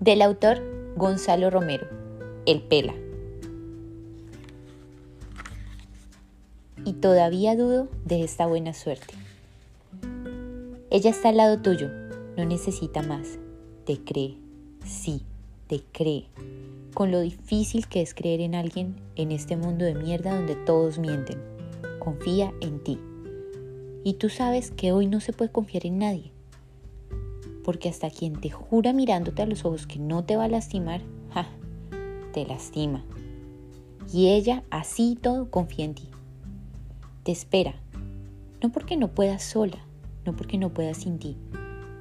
Del autor Gonzalo Romero, El Pela. Y todavía dudo de esta buena suerte. Ella está al lado tuyo, no necesita más. Te cree, sí, te cree. Con lo difícil que es creer en alguien en este mundo de mierda donde todos mienten. Confía en ti. Y tú sabes que hoy no se puede confiar en nadie. Porque hasta quien te jura mirándote a los ojos que no te va a lastimar, ja, te lastima. Y ella, así todo, confía en ti. Te espera. No porque no puedas sola, no porque no puedas sin ti,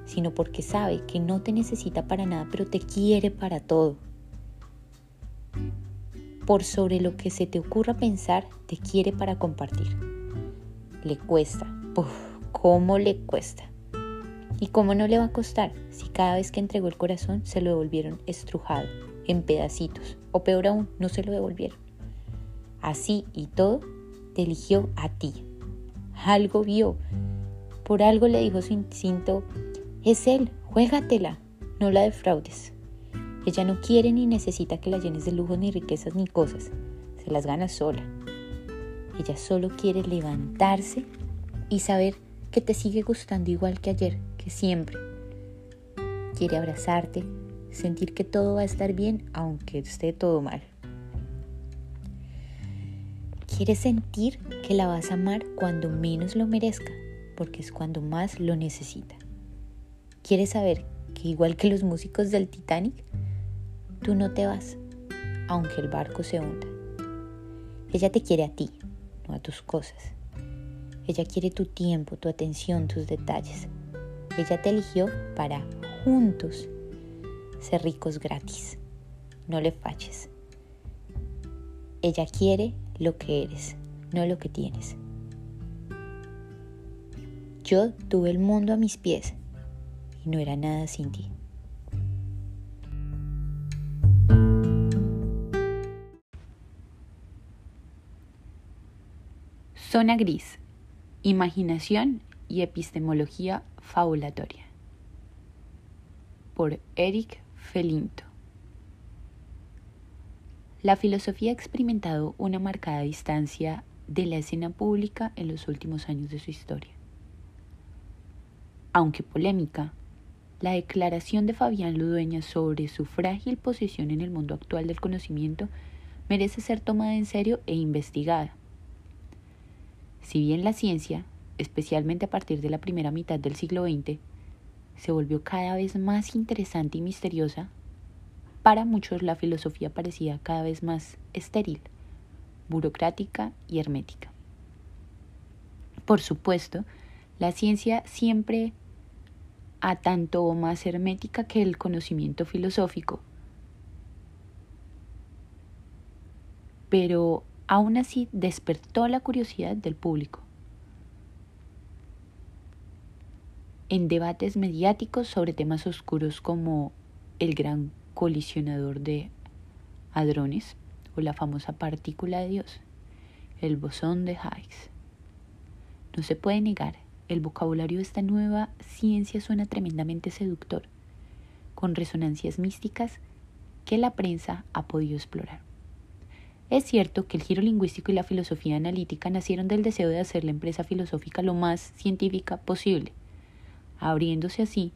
sino porque sabe que no te necesita para nada, pero te quiere para todo. Por sobre lo que se te ocurra pensar, te quiere para compartir. Le cuesta, ¿cómo le cuesta? ¿Y cómo no le va a costar si cada vez que entregó el corazón se lo devolvieron estrujado, en pedacitos, o peor aún, no se lo devolvieron? Así y todo, te eligió a ti. Algo vio. Por algo le dijo su instinto, es él, juégatela, no la defraudes. Ella no quiere ni necesita que la llenes de lujos ni riquezas ni cosas, se las gana sola. Ella solo quiere levantarse y saber que te sigue gustando igual que ayer, siempre. Quiere abrazarte, sentir que todo va a estar bien aunque esté todo mal. Quiere sentir que la vas a amar cuando menos lo merezca, porque es cuando más lo necesita. Quiere saber que igual que los músicos del Titanic, tú no te vas, aunque el barco se hunda. Ella te quiere a ti, no a tus cosas. Ella quiere tu tiempo, tu atención, tus detalles. Ella te eligió para juntos ser ricos gratis. No le falles. Ella quiere lo que eres, no lo que tienes. Yo tuve el mundo a mis pies y no era nada sin ti. Zona gris. Imaginación y epistemología fabulatoria. Por Eric Felinto. La filosofía ha experimentado una marcada distancia de la escena pública en los últimos años de su historia. Aunque polémica, la declaración de Fabián Ludueña sobre su frágil posición en el mundo actual del conocimiento merece ser tomada en serio e investigada. Si bien la ciencia, especialmente a partir de la primera mitad del siglo XX, se volvió cada vez más interesante y misteriosa, para muchos la filosofía parecía cada vez más estéril, burocrática y hermética. Por supuesto, la ciencia siempre a tanto más hermética que el conocimiento filosófico. Pero aún así despertó la curiosidad del público. En debates mediáticos sobre temas oscuros como el gran colisionador de hadrones o la famosa partícula de Dios, el bosón de Higgs. No se puede negar, el vocabulario de esta nueva ciencia suena tremendamente seductor, con resonancias místicas que la prensa ha podido explorar. Es cierto que el giro lingüístico y la filosofía analítica nacieron del deseo de hacer la empresa filosófica lo más científica posible, abriéndose así,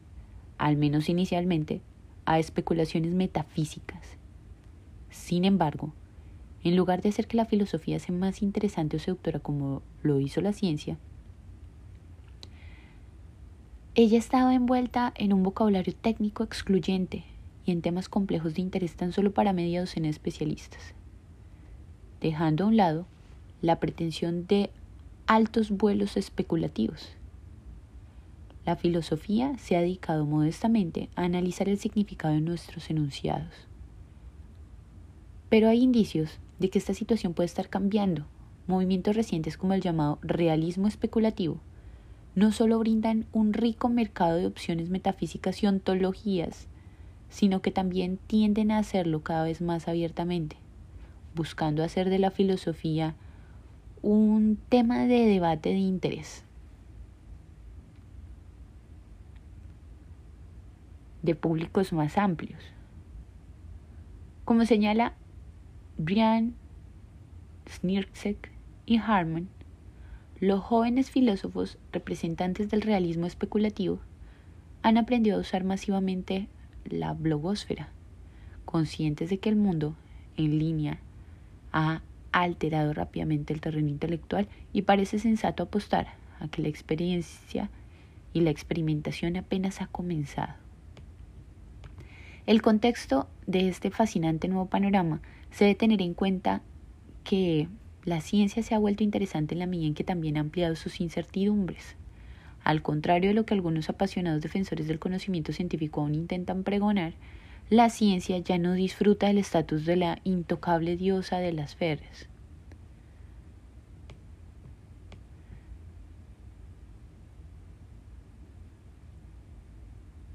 al menos inicialmente, a especulaciones metafísicas. Sin embargo, en lugar de hacer que la filosofía sea más interesante o seductora como lo hizo la ciencia, ella estaba envuelta en un vocabulario técnico excluyente y en temas complejos de interés tan solo para media docena de especialistas, dejando a un lado la pretensión de altos vuelos especulativos la filosofía se ha dedicado modestamente a analizar el significado de nuestros enunciados. Pero hay indicios de que esta situación puede estar cambiando. Movimientos recientes como el llamado realismo especulativo no solo brindan un rico mercado de opciones metafísicas y ontologías, sino que también tienden a hacerlo cada vez más abiertamente, buscando hacer de la filosofía un tema de debate de interés. De públicos más amplios, Como señala Brian Snirksek y Harman, los jóvenes filósofos representantes del realismo especulativo han aprendido a usar masivamente la blogosfera, conscientes de que el mundo en línea ha alterado rápidamente el terreno intelectual y parece sensato apostar a que la experiencia y la experimentación apenas ha comenzado. El contexto de este fascinante nuevo panorama se debe tener en cuenta que la ciencia se ha vuelto interesante en la medida en que también ha ampliado sus incertidumbres. Al contrario de lo que algunos apasionados defensores del conocimiento científico aún intentan pregonar, la ciencia ya no disfruta del estatus de la intocable diosa de las feres.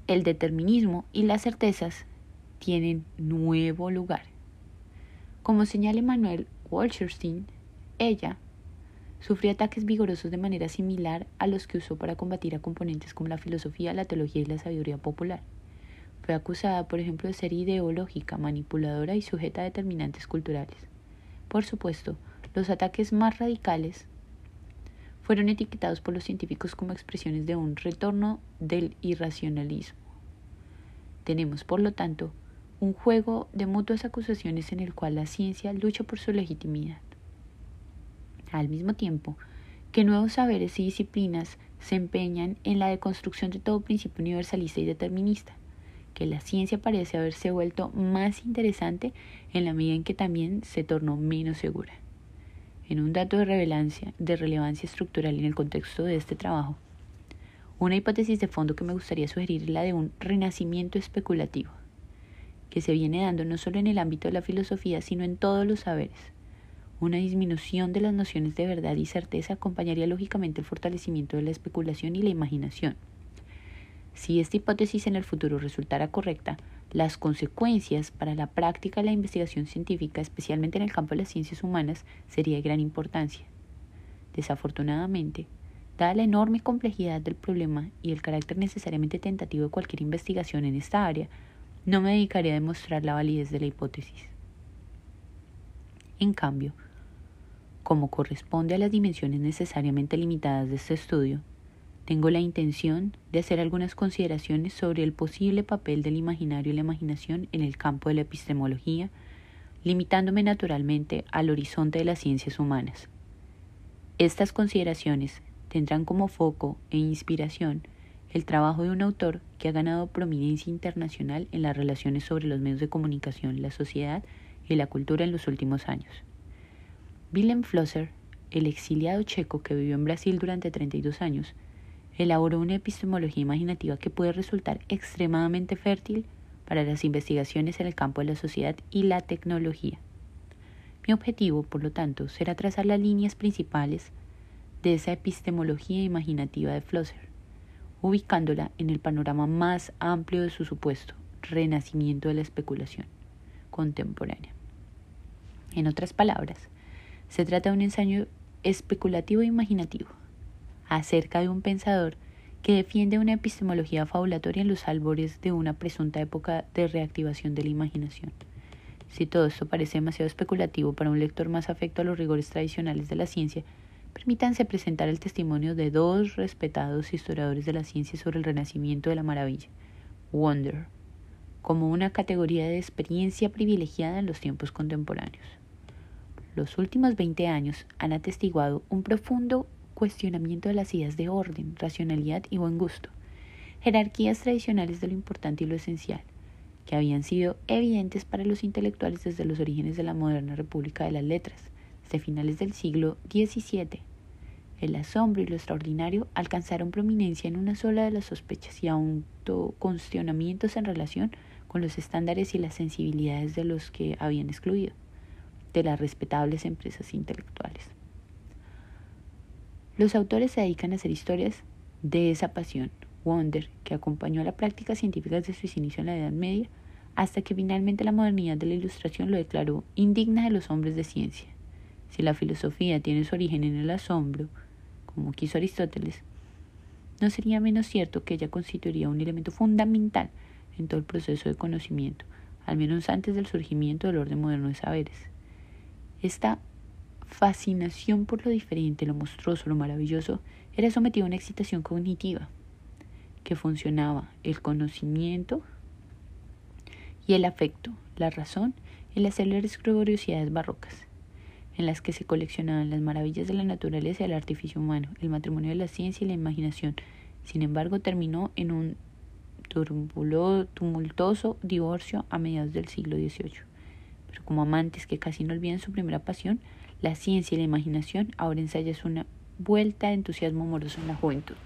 El determinismo y las certezas tienen nuevo lugar. Como señala Manuel Walcherstein, ella sufrió ataques vigorosos de manera similar a los que usó para combatir a componentes como la filosofía, la teología y la sabiduría popular. Fue acusada, por ejemplo, de ser ideológica, manipuladora y sujeta a determinantes culturales. Por supuesto, los ataques más radicales fueron etiquetados por los científicos como expresiones de un retorno del irracionalismo. Tenemos, por lo tanto, un juego de mutuas acusaciones en el cual la ciencia lucha por su legitimidad. Al mismo tiempo que nuevos saberes y disciplinas se empeñan en la deconstrucción de todo principio universalista y determinista, que la ciencia parece haberse vuelto más interesante en la medida en que también se tornó menos segura. En un dato de, relevancia, de relevancia estructural en el contexto de este trabajo, una hipótesis de fondo que me gustaría sugerir es la de un renacimiento especulativo que se viene dando no solo en el ámbito de la filosofía, sino en todos los saberes. Una disminución de las nociones de verdad y certeza acompañaría lógicamente el fortalecimiento de la especulación y la imaginación. Si esta hipótesis en el futuro resultara correcta, las consecuencias para la práctica de la investigación científica, especialmente en el campo de las ciencias humanas, sería de gran importancia. Desafortunadamente, dada la enorme complejidad del problema y el carácter necesariamente tentativo de cualquier investigación en esta área, no me dedicaré a demostrar la validez de la hipótesis. En cambio, como corresponde a las dimensiones necesariamente limitadas de este estudio, tengo la intención de hacer algunas consideraciones sobre el posible papel del imaginario y la imaginación en el campo de la epistemología, limitándome naturalmente al horizonte de las ciencias humanas. Estas consideraciones tendrán como foco e inspiración el trabajo de un autor que ha ganado prominencia internacional en las relaciones sobre los medios de comunicación, la sociedad y la cultura en los últimos años. Willem Flosser, el exiliado checo que vivió en Brasil durante 32 años, elaboró una epistemología imaginativa que puede resultar extremadamente fértil para las investigaciones en el campo de la sociedad y la tecnología. Mi objetivo, por lo tanto, será trazar las líneas principales de esa epistemología imaginativa de Flosser ubicándola en el panorama más amplio de su supuesto renacimiento de la especulación contemporánea. En otras palabras, se trata de un ensayo especulativo e imaginativo acerca de un pensador que defiende una epistemología fabulatoria en los albores de una presunta época de reactivación de la imaginación. Si todo esto parece demasiado especulativo para un lector más afecto a los rigores tradicionales de la ciencia, Permítanse presentar el testimonio de dos respetados historiadores de la ciencia sobre el renacimiento de la maravilla, Wonder, como una categoría de experiencia privilegiada en los tiempos contemporáneos. Los últimos 20 años han atestiguado un profundo cuestionamiento de las ideas de orden, racionalidad y buen gusto, jerarquías tradicionales de lo importante y lo esencial, que habían sido evidentes para los intelectuales desde los orígenes de la moderna República de las Letras, desde finales del siglo XVII el asombro y lo extraordinario alcanzaron prominencia en una sola de las sospechas y autoconstitucionamientos en relación con los estándares y las sensibilidades de los que habían excluido, de las respetables empresas intelectuales. Los autores se dedican a hacer historias de esa pasión, Wonder, que acompañó a la práctica científica desde su inicio en la Edad Media, hasta que finalmente la modernidad de la Ilustración lo declaró indigna de los hombres de ciencia. Si la filosofía tiene su origen en el asombro, como quiso Aristóteles, no sería menos cierto que ella constituiría un elemento fundamental en todo el proceso de conocimiento, al menos antes del surgimiento del orden moderno de saberes. Esta fascinación por lo diferente, lo monstruoso, lo maravilloso, era sometida a una excitación cognitiva que funcionaba el conocimiento y el afecto, la razón y las célebres curiosidades barrocas, en las que se coleccionaban las maravillas de la naturaleza y el artificio humano, el matrimonio de la ciencia y la imaginación. Sin embargo, terminó en un tumultuoso divorcio a mediados del siglo XVIII. Pero como amantes que casi no olvidan su primera pasión, la ciencia y la imaginación ahora ensayas una vuelta de entusiasmo amoroso en la juventud.